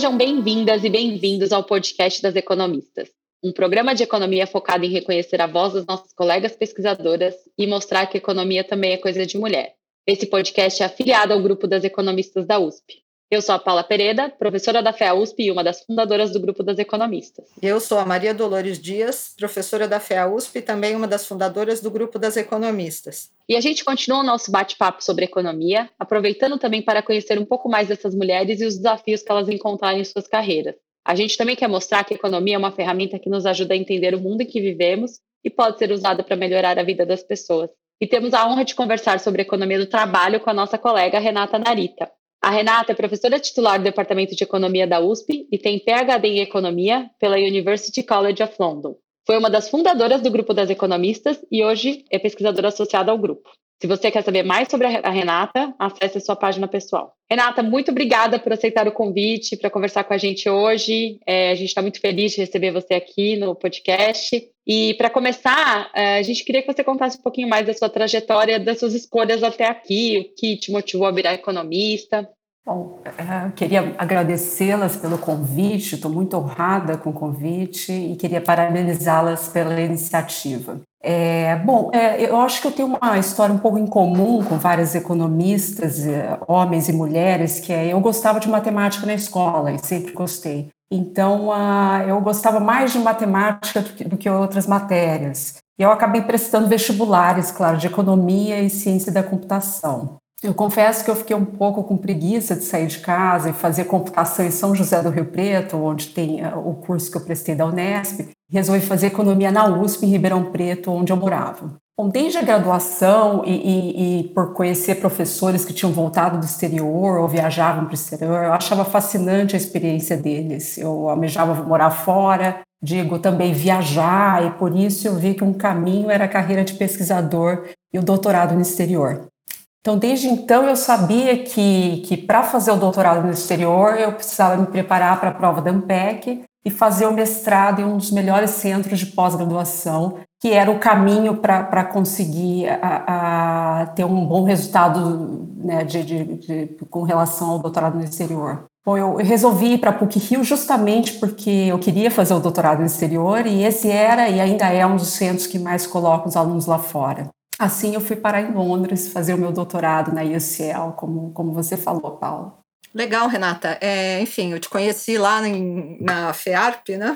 Sejam bem-vindas e bem-vindos ao podcast das economistas, um programa de economia focado em reconhecer a voz das nossas colegas pesquisadoras e mostrar que economia também é coisa de mulher. Esse podcast é afiliado ao grupo das economistas da USP. Eu sou a Paula Pereira, professora da FEA USP e uma das fundadoras do grupo das economistas. Eu sou a Maria Dolores Dias, professora da FEA USP e também uma das fundadoras do grupo das economistas. E a gente continua o nosso bate-papo sobre economia, aproveitando também para conhecer um pouco mais dessas mulheres e os desafios que elas encontraram em suas carreiras. A gente também quer mostrar que a economia é uma ferramenta que nos ajuda a entender o mundo em que vivemos e pode ser usada para melhorar a vida das pessoas. E temos a honra de conversar sobre economia do trabalho com a nossa colega Renata Narita. A Renata é professora titular do Departamento de Economia da USP e tem PhD em Economia pela University College of London. Foi uma das fundadoras do Grupo das Economistas e hoje é pesquisadora associada ao grupo. Se você quer saber mais sobre a Renata, acesse a sua página pessoal. Renata, muito obrigada por aceitar o convite para conversar com a gente hoje. É, a gente está muito feliz de receber você aqui no podcast. E para começar, é, a gente queria que você contasse um pouquinho mais da sua trajetória, das suas escolhas até aqui, o que te motivou a virar economista. Bom, é, queria agradecê-las pelo convite, estou muito honrada com o convite e queria parabenizá-las pela iniciativa. É, bom, é, eu acho que eu tenho uma história um pouco em comum com vários economistas, homens e mulheres, que é eu gostava de matemática na escola e sempre gostei. Então, uh, eu gostava mais de matemática do que, do que outras matérias. E eu acabei prestando vestibulares, claro, de economia e ciência da computação. Eu confesso que eu fiquei um pouco com preguiça de sair de casa e fazer computação em São José do Rio Preto, onde tem uh, o curso que eu prestei da Unesp, resolvi fazer economia na USP, em Ribeirão Preto, onde eu morava. Bom, desde a graduação e, e, e, por conhecer professores que tinham voltado do exterior ou viajavam para o exterior, eu achava fascinante a experiência deles. Eu almejava morar fora, digo também viajar, e por isso eu vi que um caminho era a carreira de pesquisador e o doutorado no exterior. Então, desde então, eu sabia que, que para fazer o doutorado no exterior, eu precisava me preparar para a prova da ANPEC e fazer o mestrado em um dos melhores centros de pós-graduação, que era o caminho para conseguir a, a, ter um bom resultado né, de, de, de, com relação ao doutorado no exterior. Bom, eu resolvi ir para a PUC-Rio justamente porque eu queria fazer o doutorado no exterior e esse era e ainda é um dos centros que mais coloca os alunos lá fora. Assim, eu fui parar em Londres fazer o meu doutorado na UCL, como, como você falou, Paulo. Legal, Renata. É, enfim, eu te conheci lá em, na FEARP, né?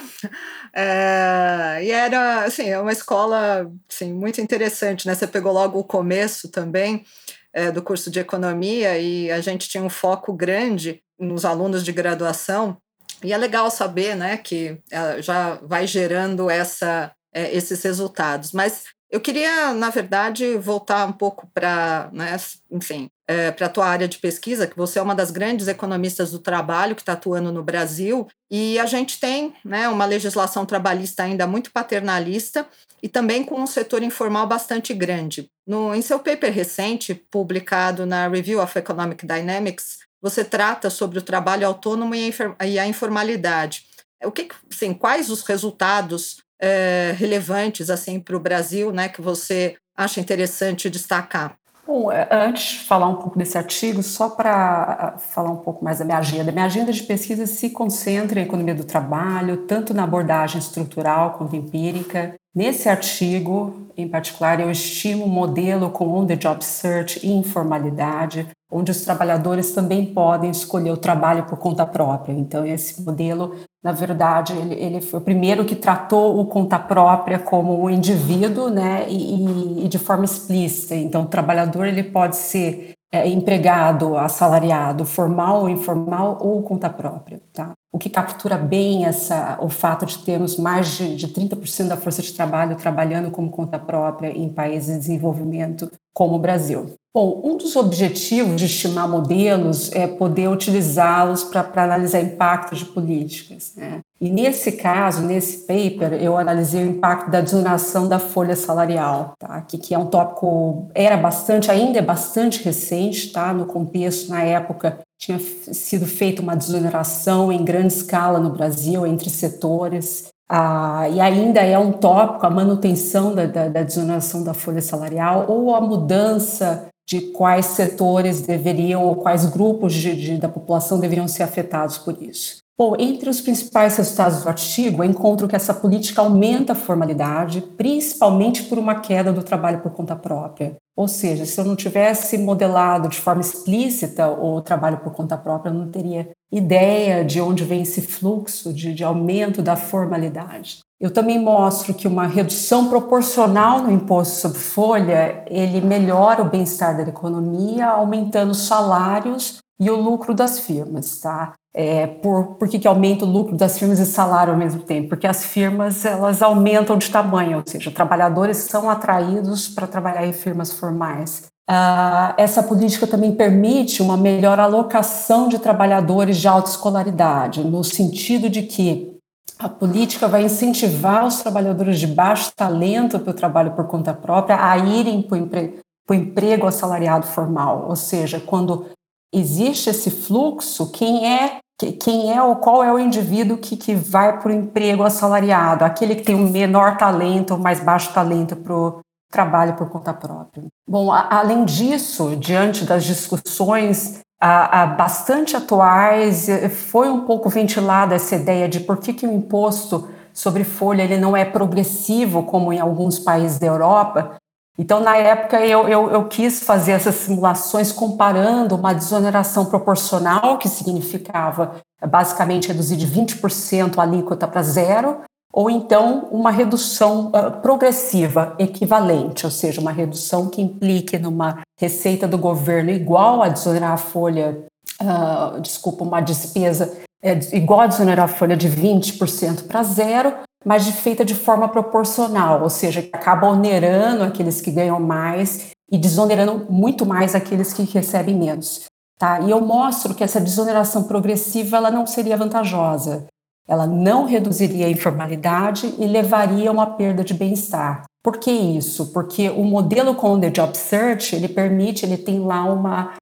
É, e era, assim, é uma escola assim, muito interessante, né? Você pegou logo o começo também é, do curso de economia e a gente tinha um foco grande nos alunos de graduação. E é legal saber, né, que é, já vai gerando essa, é, esses resultados. Mas eu queria, na verdade, voltar um pouco para, né, enfim, é, para a tua área de pesquisa, que você é uma das grandes economistas do trabalho que está atuando no Brasil, e a gente tem né, uma legislação trabalhista ainda muito paternalista e também com um setor informal bastante grande. No, em seu paper recente, publicado na Review of Economic Dynamics, você trata sobre o trabalho autônomo e a, informalidade. O que, assim, quais os resultados é, relevantes assim para o Brasil, né, que você acha interessante destacar? Bom, é, antes de falar um pouco desse artigo, só para falar um pouco mais da minha agenda. Minha agenda de pesquisa se concentra em economia do trabalho, tanto na abordagem estrutural quanto empírica. Nesse artigo, em particular, eu estimo um modelo com on-the-job search e informalidade, onde os trabalhadores também podem escolher o trabalho por conta própria. Então, esse modelo, na verdade, ele, ele foi o primeiro que tratou o conta própria como um indivíduo, né, e, e de forma explícita. Então, o trabalhador ele pode ser é, empregado, assalariado, formal ou informal, ou conta própria. Tá? O que captura bem essa, o fato de termos mais de, de 30% da força de trabalho trabalhando como conta própria em países de desenvolvimento como o Brasil. Bom, um dos objetivos de estimar modelos é poder utilizá-los para analisar impactos de políticas. Né? E nesse caso, nesse paper, eu analisei o impacto da desoneração da folha salarial, tá? que, que é um tópico, era bastante, ainda é bastante recente, tá? no contexto, na época, tinha sido feita uma desoneração em grande escala no Brasil, entre setores, ah, e ainda é um tópico a manutenção da, da, da desoneração da folha salarial ou a mudança de quais setores deveriam ou quais grupos de, de, da população deveriam ser afetados por isso. Bom, entre os principais resultados do artigo, eu encontro que essa política aumenta a formalidade, principalmente por uma queda do trabalho por conta própria. Ou seja, se eu não tivesse modelado de forma explícita o trabalho por conta própria, eu não teria ideia de onde vem esse fluxo de, de aumento da formalidade. Eu também mostro que uma redução proporcional no imposto sobre folha, ele melhora o bem-estar da economia, aumentando os salários e o lucro das firmas, tá? É, por, por que, que aumenta o lucro das firmas e salário ao mesmo tempo? Porque as firmas elas aumentam de tamanho, ou seja, trabalhadores são atraídos para trabalhar em firmas formais. Uh, essa política também permite uma melhor alocação de trabalhadores de alta escolaridade, no sentido de que a política vai incentivar os trabalhadores de baixo talento para o trabalho por conta própria a irem para o empre emprego assalariado formal, ou seja, quando existe esse fluxo, quem é quem é ou qual é o indivíduo que, que vai para o emprego assalariado, aquele que tem o menor talento ou mais baixo talento para o trabalho por conta própria. Bom, a, além disso, diante das discussões a, a bastante atuais, eh, foi um pouco ventilada essa ideia de por que, que o imposto sobre folha ele não é progressivo como em alguns países da Europa, então, na época, eu, eu, eu, quis fazer essas simulações comparando uma desoneração proporcional, que significava basicamente reduzir de 20% a alíquota para zero, ou então uma redução uh, progressiva equivalente, ou seja, uma redução que implique numa receita do governo igual a desonerar a folha, uh, desculpa, uma despesa é, igual a desonerar a folha de 20% para zero, mas de, feita de forma proporcional, ou seja, que acaba onerando aqueles que ganham mais e desonerando muito mais aqueles que recebem menos. Tá? E eu mostro que essa desoneração progressiva ela não seria vantajosa. Ela não reduziria a informalidade e levaria a uma perda de bem-estar. Por que isso? Porque o modelo com o The Job Search, ele permite, ele tem lá uma,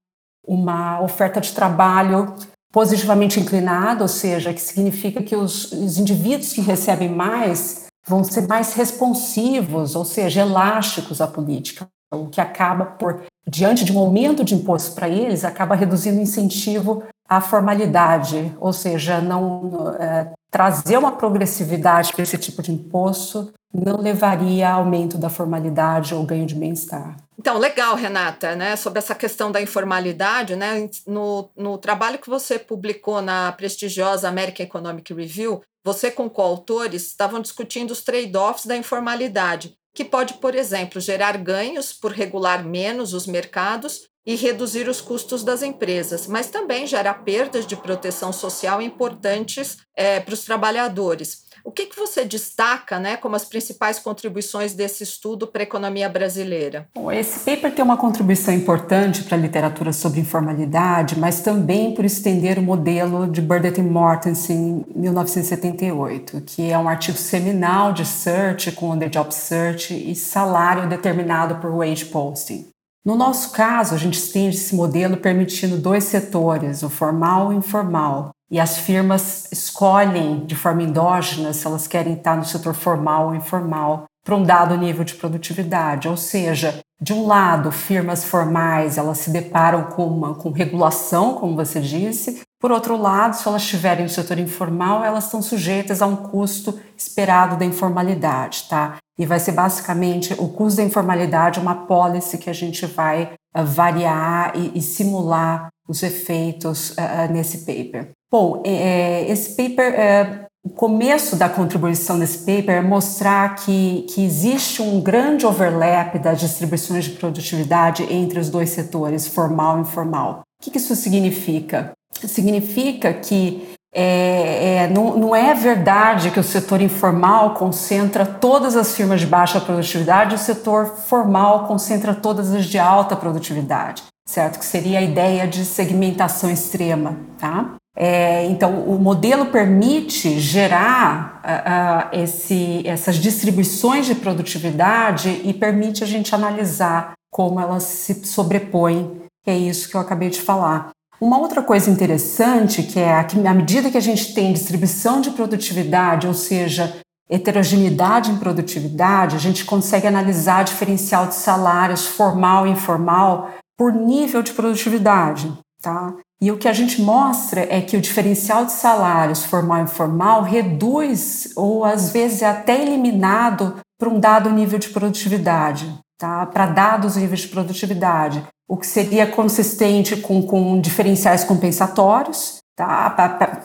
uma oferta de trabalho positivamente inclinado, ou seja, que significa que os, os indivíduos que recebem mais vão ser mais responsivos, ou seja, elásticos à política, o que acaba por, diante de um aumento de imposto para eles, acaba reduzindo o incentivo à formalidade, ou seja, não é, trazer uma progressividade para esse tipo de imposto não levaria a aumento da formalidade ou ganho de bem-estar. Então, legal, Renata, né, sobre essa questão da informalidade, né, no, no trabalho que você publicou na prestigiosa American Economic Review, você com coautores estavam discutindo os trade-offs da informalidade, que pode, por exemplo, gerar ganhos por regular menos os mercados e reduzir os custos das empresas, mas também gera perdas de proteção social importantes é, para os trabalhadores. O que, que você destaca né, como as principais contribuições desse estudo para a economia brasileira? Bom, esse paper tem uma contribuição importante para a literatura sobre informalidade, mas também por estender o modelo de Burdett e Mortensen em 1978, que é um artigo seminal de search com the job search e salário determinado por wage posting. No nosso caso, a gente estende esse modelo permitindo dois setores, o formal e o informal, e as firmas escolhem de forma endógena se elas querem estar no setor formal ou informal para um dado nível de produtividade. Ou seja, de um lado, firmas formais elas se deparam com uma com regulação, como você disse. Por outro lado, se elas estiverem no setor informal, elas estão sujeitas a um custo esperado da informalidade, tá? E vai ser basicamente o custo da informalidade, uma policy que a gente vai uh, variar e, e, simular os efeitos uh, nesse paper. Bom, é, é, esse paper, é, o começo da contribuição desse paper é mostrar que, que existe um grande overlap das distribuições de produtividade entre os dois setores, formal e informal. O que isso significa? Significa que é, é, não, não, é verdade que o setor informal concentra todas as firmas de baixa produtividade, o setor formal concentra todas as de alta produtividade, certo? Que seria a ideia de segmentação extrema, tá? É, então, o modelo permite gerar uh, uh, esse, essas distribuições de produtividade e permite a gente analisar como elas se sobrepõem, que é isso que eu acabei de falar. Uma outra coisa interessante que é que, à medida que a gente tem distribuição de produtividade, ou seja, heterogeneidade em produtividade, a gente consegue analisar diferencial de salários formal e informal por nível de produtividade. tá? E o que a gente mostra é que o diferencial de salários formal e informal reduz ou às vezes é até eliminado para um dado nível de produtividade, tá? Para dados níveis de produtividade, o que seria consistente com, com diferenciais compensatórios, tá?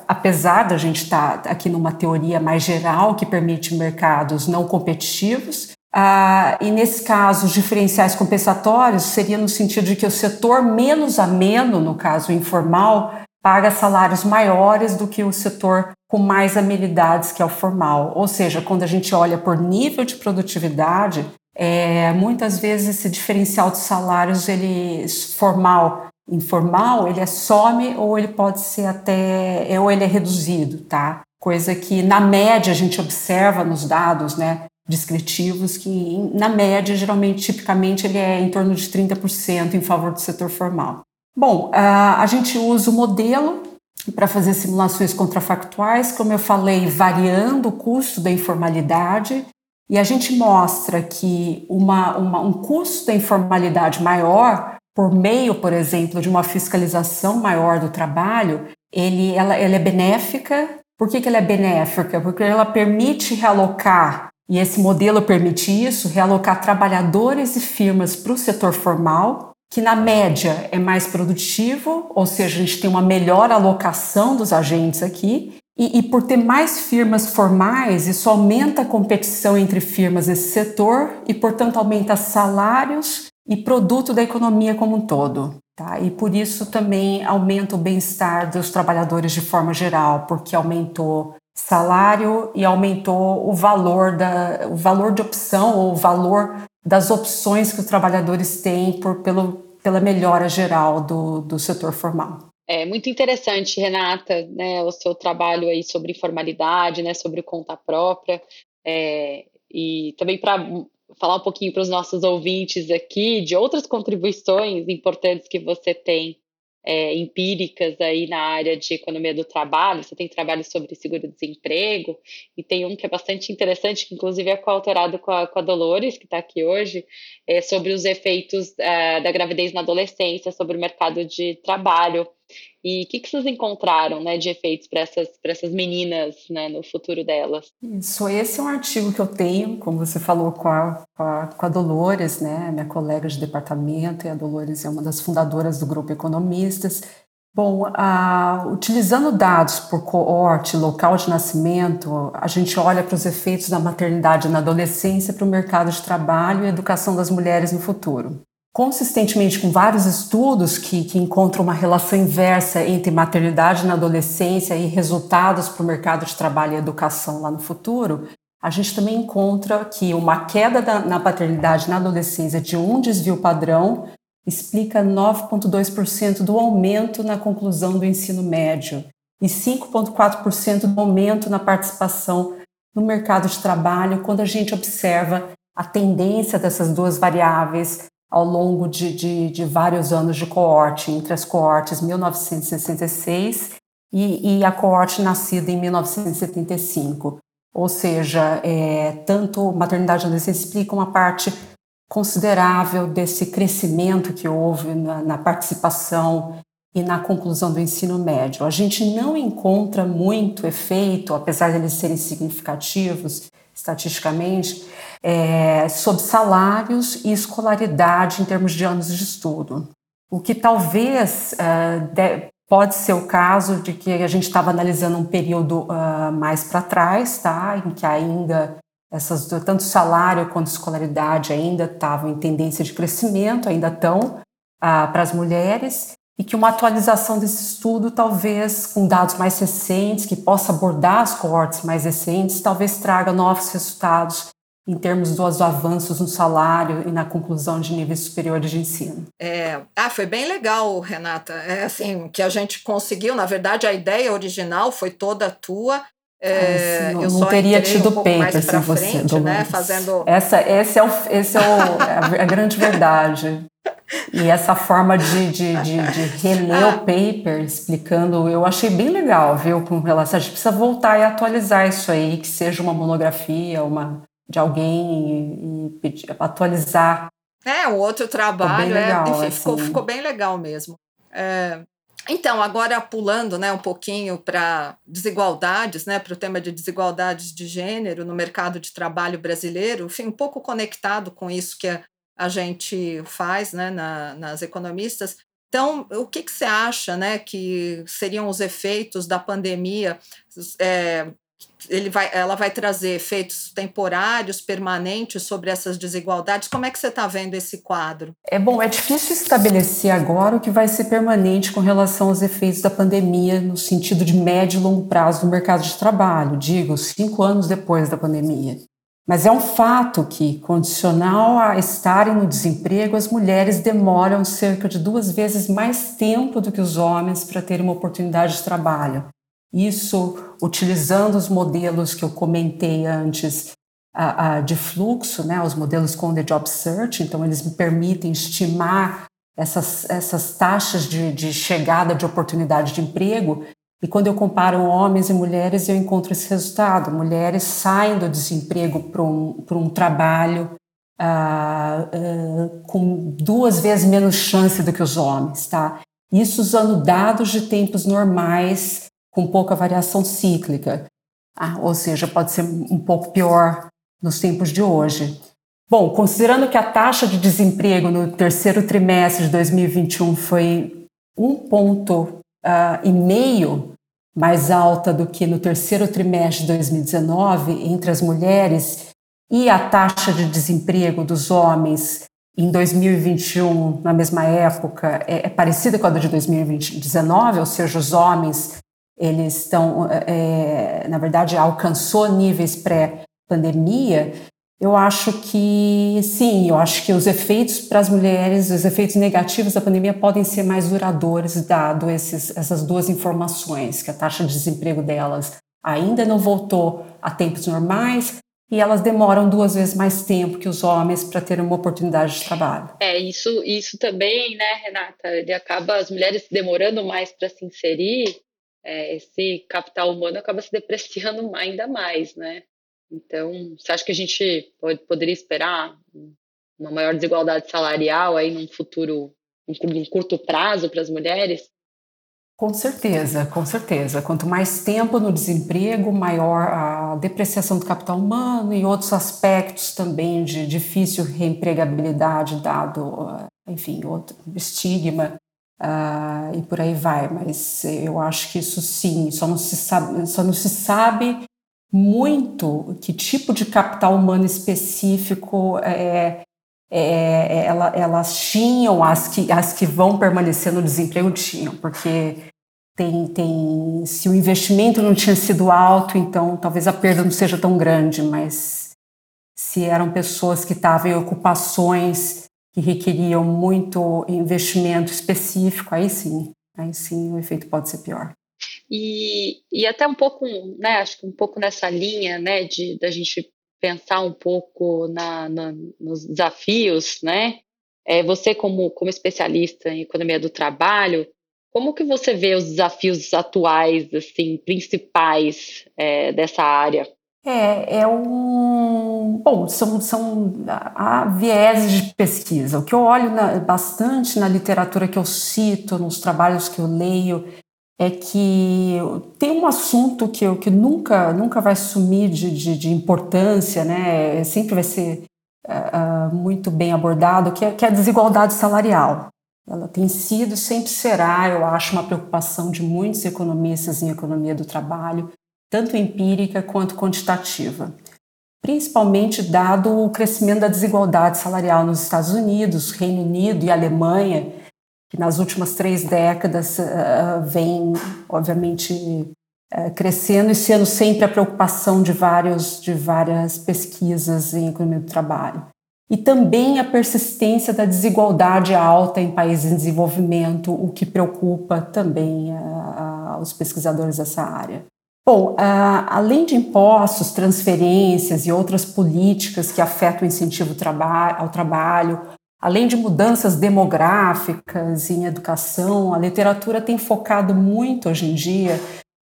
Apesar da gente estar tá aqui numa teoria mais geral que permite mercados não competitivos, ah, e nesse caso, os diferenciais compensatórios seria no sentido de que o setor menos ameno, no caso informal, paga salários maiores do que o setor com mais amenidades, que é o formal. Ou seja, quando a gente olha por nível de produtividade, é, muitas vezes esse diferencial de salários, ele formal, informal, ele é some ou ele pode ser até, ou ele é reduzido, tá? Coisa que na média a gente observa nos dados, né? descritivos que, na média, geralmente, tipicamente, ele é em torno de 30% em favor do setor formal. Bom, a gente usa o modelo para fazer simulações contrafactuais, como eu falei, variando o custo da informalidade, e a gente mostra que uma, uma, um custo da informalidade maior, por meio, por exemplo, de uma fiscalização maior do trabalho, ele, ela, ela é benéfica. Por que, que ela é benéfica? Porque ela permite realocar e esse modelo permite isso, realocar trabalhadores e firmas para o setor formal, que na média é mais produtivo, ou seja, a gente tem uma melhor alocação dos agentes aqui, e, e, por ter mais firmas formais, isso aumenta a competição entre firmas nesse setor e, portanto, aumenta salários e produto da economia como um todo. Tá? E por isso também aumenta o bem-estar dos trabalhadores de forma geral, porque aumentou salário e aumentou o valor da o valor de opção ou o valor das opções que os trabalhadores têm por, pelo, pela melhora geral do, do setor formal. É muito interessante, Renata, né, o seu trabalho aí sobre informalidade, né, sobre conta própria, é, e também para falar um pouquinho para os nossos ouvintes aqui de outras contribuições importantes que você tem é, empíricas aí na área de economia do trabalho. Você tem trabalho sobre seguro-desemprego e tem um que é bastante interessante, que inclusive é coautorado com a, com a Dolores, que está aqui hoje, é, sobre os efeitos é, da gravidez na adolescência sobre o mercado de trabalho. E o que, que vocês encontraram né, de efeitos para essas, essas meninas né, no futuro delas? Isso, esse é um artigo que eu tenho, como você falou, com a, com a, com a Dolores, né, minha colega de departamento, e a Dolores é uma das fundadoras do Grupo Economistas. Bom, utilizando dados por coorte, local de nascimento, a gente olha para os efeitos da maternidade na adolescência para o mercado de trabalho e educação das mulheres no futuro consistentemente com vários estudos que, que encontram uma relação inversa entre maternidade na adolescência e resultados para o mercado de trabalho e educação lá no futuro, a gente também encontra que uma queda da, na paternidade na adolescência de um desvio padrão explica 9,2% do aumento na conclusão do ensino médio e 5,4% do aumento na participação no mercado de trabalho quando a gente observa a tendência dessas duas variáveis ao longo de, de, de, vários anos de coorte, entre as coortes 1966 e, e a coorte nascida em 1975. Ou seja, é, tanto maternidade e adolescência explica uma parte considerável desse crescimento que houve na, na participação e na conclusão do ensino médio. A gente não encontra muito efeito, apesar de eles serem significativos estatisticamente, é, sobre salários e escolaridade em termos de anos de estudo. O que talvez uh, de, pode ser o caso de que a gente estava analisando um período uh, mais para trás, tá? em que ainda essas tanto salário quanto escolaridade ainda estavam em tendência de crescimento, ainda estão uh, para as mulheres, e que uma atualização desse estudo, talvez com dados mais recentes, que possa abordar as coortes mais recentes, talvez traga novos resultados em termos dos avanços no salário e na conclusão de níveis superiores de ensino. É, ah, foi bem legal, Renata. É assim, que a gente conseguiu, na verdade, a ideia original foi toda tua. É, não, eu não teria tido um peito sem você, né, fazendo... Essa, esse é, o, esse é o, é a grande verdade. E essa forma de, de, de, de reler ah. o paper explicando, eu achei bem legal, viu? Com relação, a gente precisa voltar e atualizar isso aí, que seja uma monografia, uma de alguém e, pedir, atualizar. É, um outro trabalho, ficou, é, legal, é, enfim, assim. ficou, ficou bem legal mesmo. É, Então, agora pulando né, um pouquinho para desigualdades, né, para o tema de desigualdades de gênero no mercado de trabalho brasileiro, enfim, um pouco conectado com isso que a, a gente faz né, na, nas economistas. Então, o que, que você acha né, que seriam os efeitos da pandemia é, ele vai, ela vai trazer efeitos temporários, permanentes sobre essas desigualdades. Como é que você está vendo esse quadro? É bom, é difícil estabelecer agora o que vai ser permanente com relação aos efeitos da pandemia no sentido de médio e longo prazo no mercado de trabalho, digo, cinco anos depois da pandemia. Mas é um fato que, condicional a estarem no desemprego, as mulheres demoram cerca de duas vezes mais tempo do que os homens para terem uma oportunidade de trabalho. Isso utilizando os modelos que eu comentei antes a, a, de fluxo, né, os modelos com the job search, então eles me permitem estimar essas, essas taxas de, de chegada de oportunidade de emprego. E quando eu comparo homens e mulheres, eu encontro esse resultado. Mulheres saem do desemprego para um, um trabalho uh, uh, com duas vezes menos chance do que os homens, tá? Isso usando dados de tempos normais com pouca variação cíclica, ah, ou seja, pode ser um pouco pior nos tempos de hoje. Bom, considerando que a taxa de desemprego no terceiro trimestre de 2021 foi um ponto e meio mais alta do que no terceiro trimestre de 2019 entre as mulheres e a taxa de desemprego dos homens em 2021, na mesma época, é, é parecida com a de 2019, ou seja, os homens eles estão, é, na verdade, alcançou níveis pré-pandemia, eu acho que sim, eu acho que os efeitos para as mulheres, os efeitos negativos da pandemia podem ser mais duradouros, dado esses, essas duas informações, que a taxa de desemprego delas ainda não voltou a tempos normais e elas demoram duas vezes mais tempo que os homens para ter uma oportunidade de trabalho. É, isso, isso também, né, Renata? Ele acaba as mulheres demorando mais para se inserir é, esse capital humano acaba se depreciando ainda mais, né? Então, você acha que a gente pode, poderia esperar uma maior desigualdade salarial aí num futuro, num curto prazo para as mulheres? Com certeza, com certeza. Quanto mais tempo no desemprego, maior a depreciação do capital humano e outros aspectos também de difícil reempregabilidade, dado, enfim, outro estigma uh, e por aí vai. Mas eu acho que isso sim, só não se sabe, só não se sabe muito que tipo de capital humano específico é, é, é ela, elas tinham, as que, as que vão permanecer no desemprego tinham, porque tem, tem, se o investimento não tinha sido alto, então talvez a perda não seja tão grande, mas se eram pessoas que estavam em ocupações que requeriam muito investimento específico, aí sim, aí sim o efeito pode ser pior. E, e até um pouco, né, acho que um pouco nessa linha, né, de da gente pensar um pouco na, na, nos desafios, né, é, você como, como especialista em economia do trabalho, como que você vê os desafios atuais, assim, principais é, dessa área? É, é um. Bom, são, são há vieses de pesquisa. O que eu olho na, bastante na literatura que eu cito, nos trabalhos que eu leio, é que tem um assunto que, que nunca, nunca vai sumir de, de, de importância, né? sempre vai ser uh, muito bem abordado, que é, que é a desigualdade salarial. Ela tem sido e sempre será, eu acho, uma preocupação de muitos economistas em economia do trabalho tanto empírica quanto quantitativa, principalmente dado o crescimento da desigualdade salarial nos Estados Unidos, Reino Unido e Alemanha, que nas últimas três décadas uh, vem, obviamente, uh, crescendo e sendo sempre a preocupação de, vários, de várias pesquisas em economia do trabalho. E também a persistência da desigualdade alta em países em desenvolvimento, o que preocupa também uh, os pesquisadores dessa área. Bom, além de impostos, transferências e outras políticas que afetam o incentivo ao trabalho, além de mudanças demográficas em educação, a literatura tem focado muito hoje em dia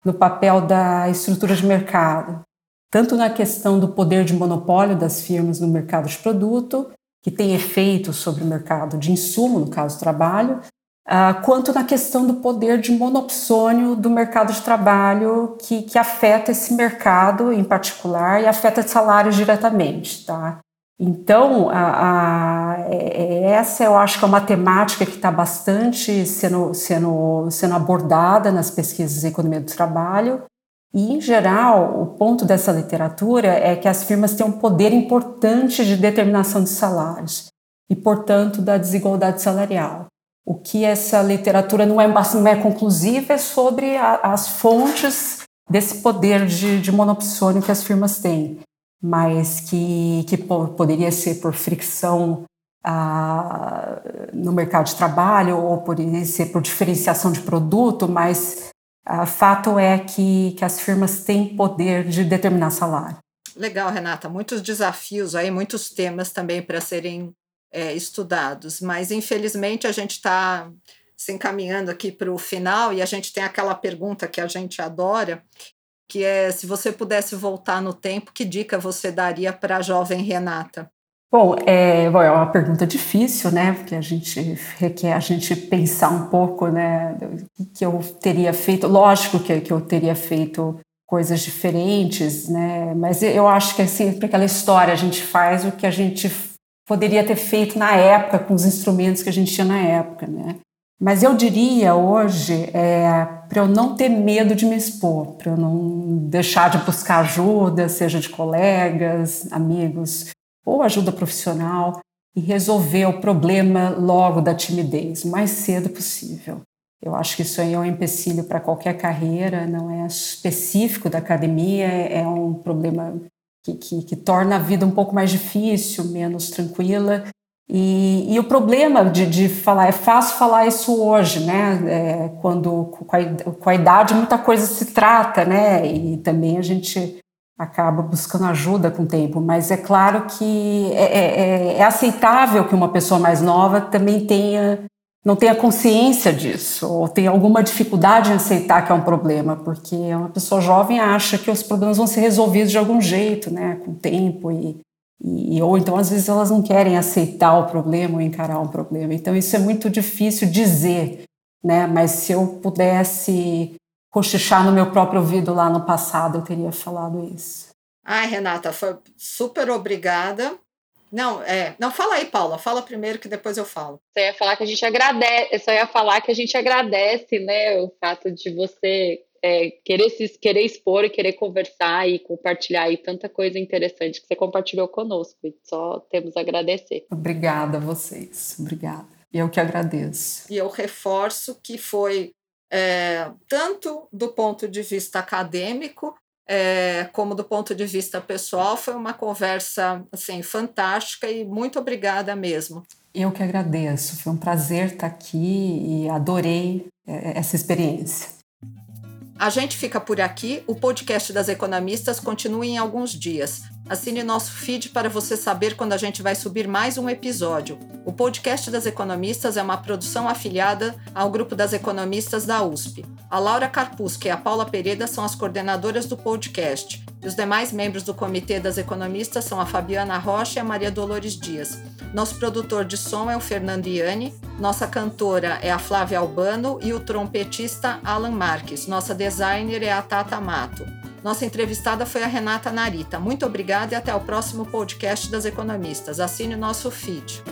no papel da estrutura de mercado, tanto na questão do poder de monopólio das firmas no mercado de produto, que tem efeitos sobre o mercado de insumo, no caso trabalho, uh, quanto na questão do poder de monopsônio do mercado de trabalho que, que afeta esse mercado em particular e afeta salários diretamente, tá? Então, a, a, é, é, essa eu acho que é uma temática que está bastante sendo, sendo, sendo abordada nas pesquisas de economia do trabalho. E, em geral, o ponto dessa literatura é que as firmas têm um poder importante de determinação de salários e, portanto, da desigualdade salarial. O que essa literatura não é, não é conclusiva é sobre a, as fontes desse poder de, de monopsônio que as firmas têm mas que, que poderia ser por fricção ah, no mercado de trabalho ou poderia ser por diferenciação de produto, mas ah, fato é que, que as firmas têm poder de determinar salário. Legal, Renata. Muitos desafios aí, muitos temas também para serem é, estudados, mas infelizmente a gente está se encaminhando aqui para o final e a gente tem aquela pergunta que a gente adora, que é se você pudesse voltar no tempo, que dica você daria para a jovem Renata? Bom, é, bom, é uma pergunta difícil, né? Porque a gente requer a gente pensar um pouco, né? Que eu teria feito, lógico que, que eu teria feito coisas diferentes, né? Mas eu acho que assim, para aquela história a gente faz o que a gente poderia ter feito na época com os instrumentos que a gente tinha na época, né? Mas eu diria hoje é, para eu não ter medo de me expor, para eu não deixar de buscar ajuda, seja de colegas, amigos ou ajuda profissional, e resolver o problema logo da timidez, o mais cedo possível. Eu acho que isso aí é um empecilho para qualquer carreira, não é específico da academia, é um problema que, que, que torna a vida um pouco mais difícil, menos tranquila, e, e, o problema de, de, falar, é fácil falar isso hoje, né? É, quando com a, idade muita coisa se trata, né? E também a gente acaba buscando ajuda com o tempo. Mas é claro que é, é, é, é aceitável que uma pessoa mais nova também tenha não tenha consciência disso ou tenha alguma dificuldade em aceitar que é um problema, porque uma pessoa jovem acha que os problemas vão ser resolvidos de algum jeito, né? Com o tempo e e, ou então, às vezes, elas não querem aceitar o problema ou encarar um problema. Então, isso é muito difícil dizer, né? Mas se eu pudesse cochichar no meu próprio ouvido lá no passado, eu teria falado isso. Ai, Renata, foi super obrigada. Não, é, não fala aí, Paula. Fala primeiro que depois eu falo. Você ia falar que a gente agradece, eu só ia falar que a gente agradece, né, o fato de você é, querer, se, querer expor e querer conversar e compartilhar aí tanta coisa interessante que você compartilhou conosco. E só temos a agradecer. Obrigada a vocês. Obrigada. Eu que agradeço. E eu reforço que foi é, tanto do ponto de vista acadêmico é, como do ponto de vista pessoal, foi uma conversa assim fantástica e muito obrigada mesmo. Eu que agradeço, foi um prazer estar aqui e adorei é, essa experiência. A gente fica por aqui. O podcast das economistas continua em alguns dias. Assine nosso feed para você saber quando a gente vai subir mais um episódio. O podcast das economistas é uma produção afiliada ao grupo das economistas da USP. A Laura Carpusca e a Paula Pereira são as coordenadoras do podcast. E os demais membros do comitê das economistas são a Fabiana Rocha e a Maria Dolores Dias. Nosso produtor de som é o Fernando Iani, nossa cantora é a Flávia Albano e o trompetista Alan Marques. Nossa designer é a Tata Mato. Nossa entrevistada foi a Renata Narita. Muito obrigada e até o próximo podcast das Economistas. Assine o nosso feed.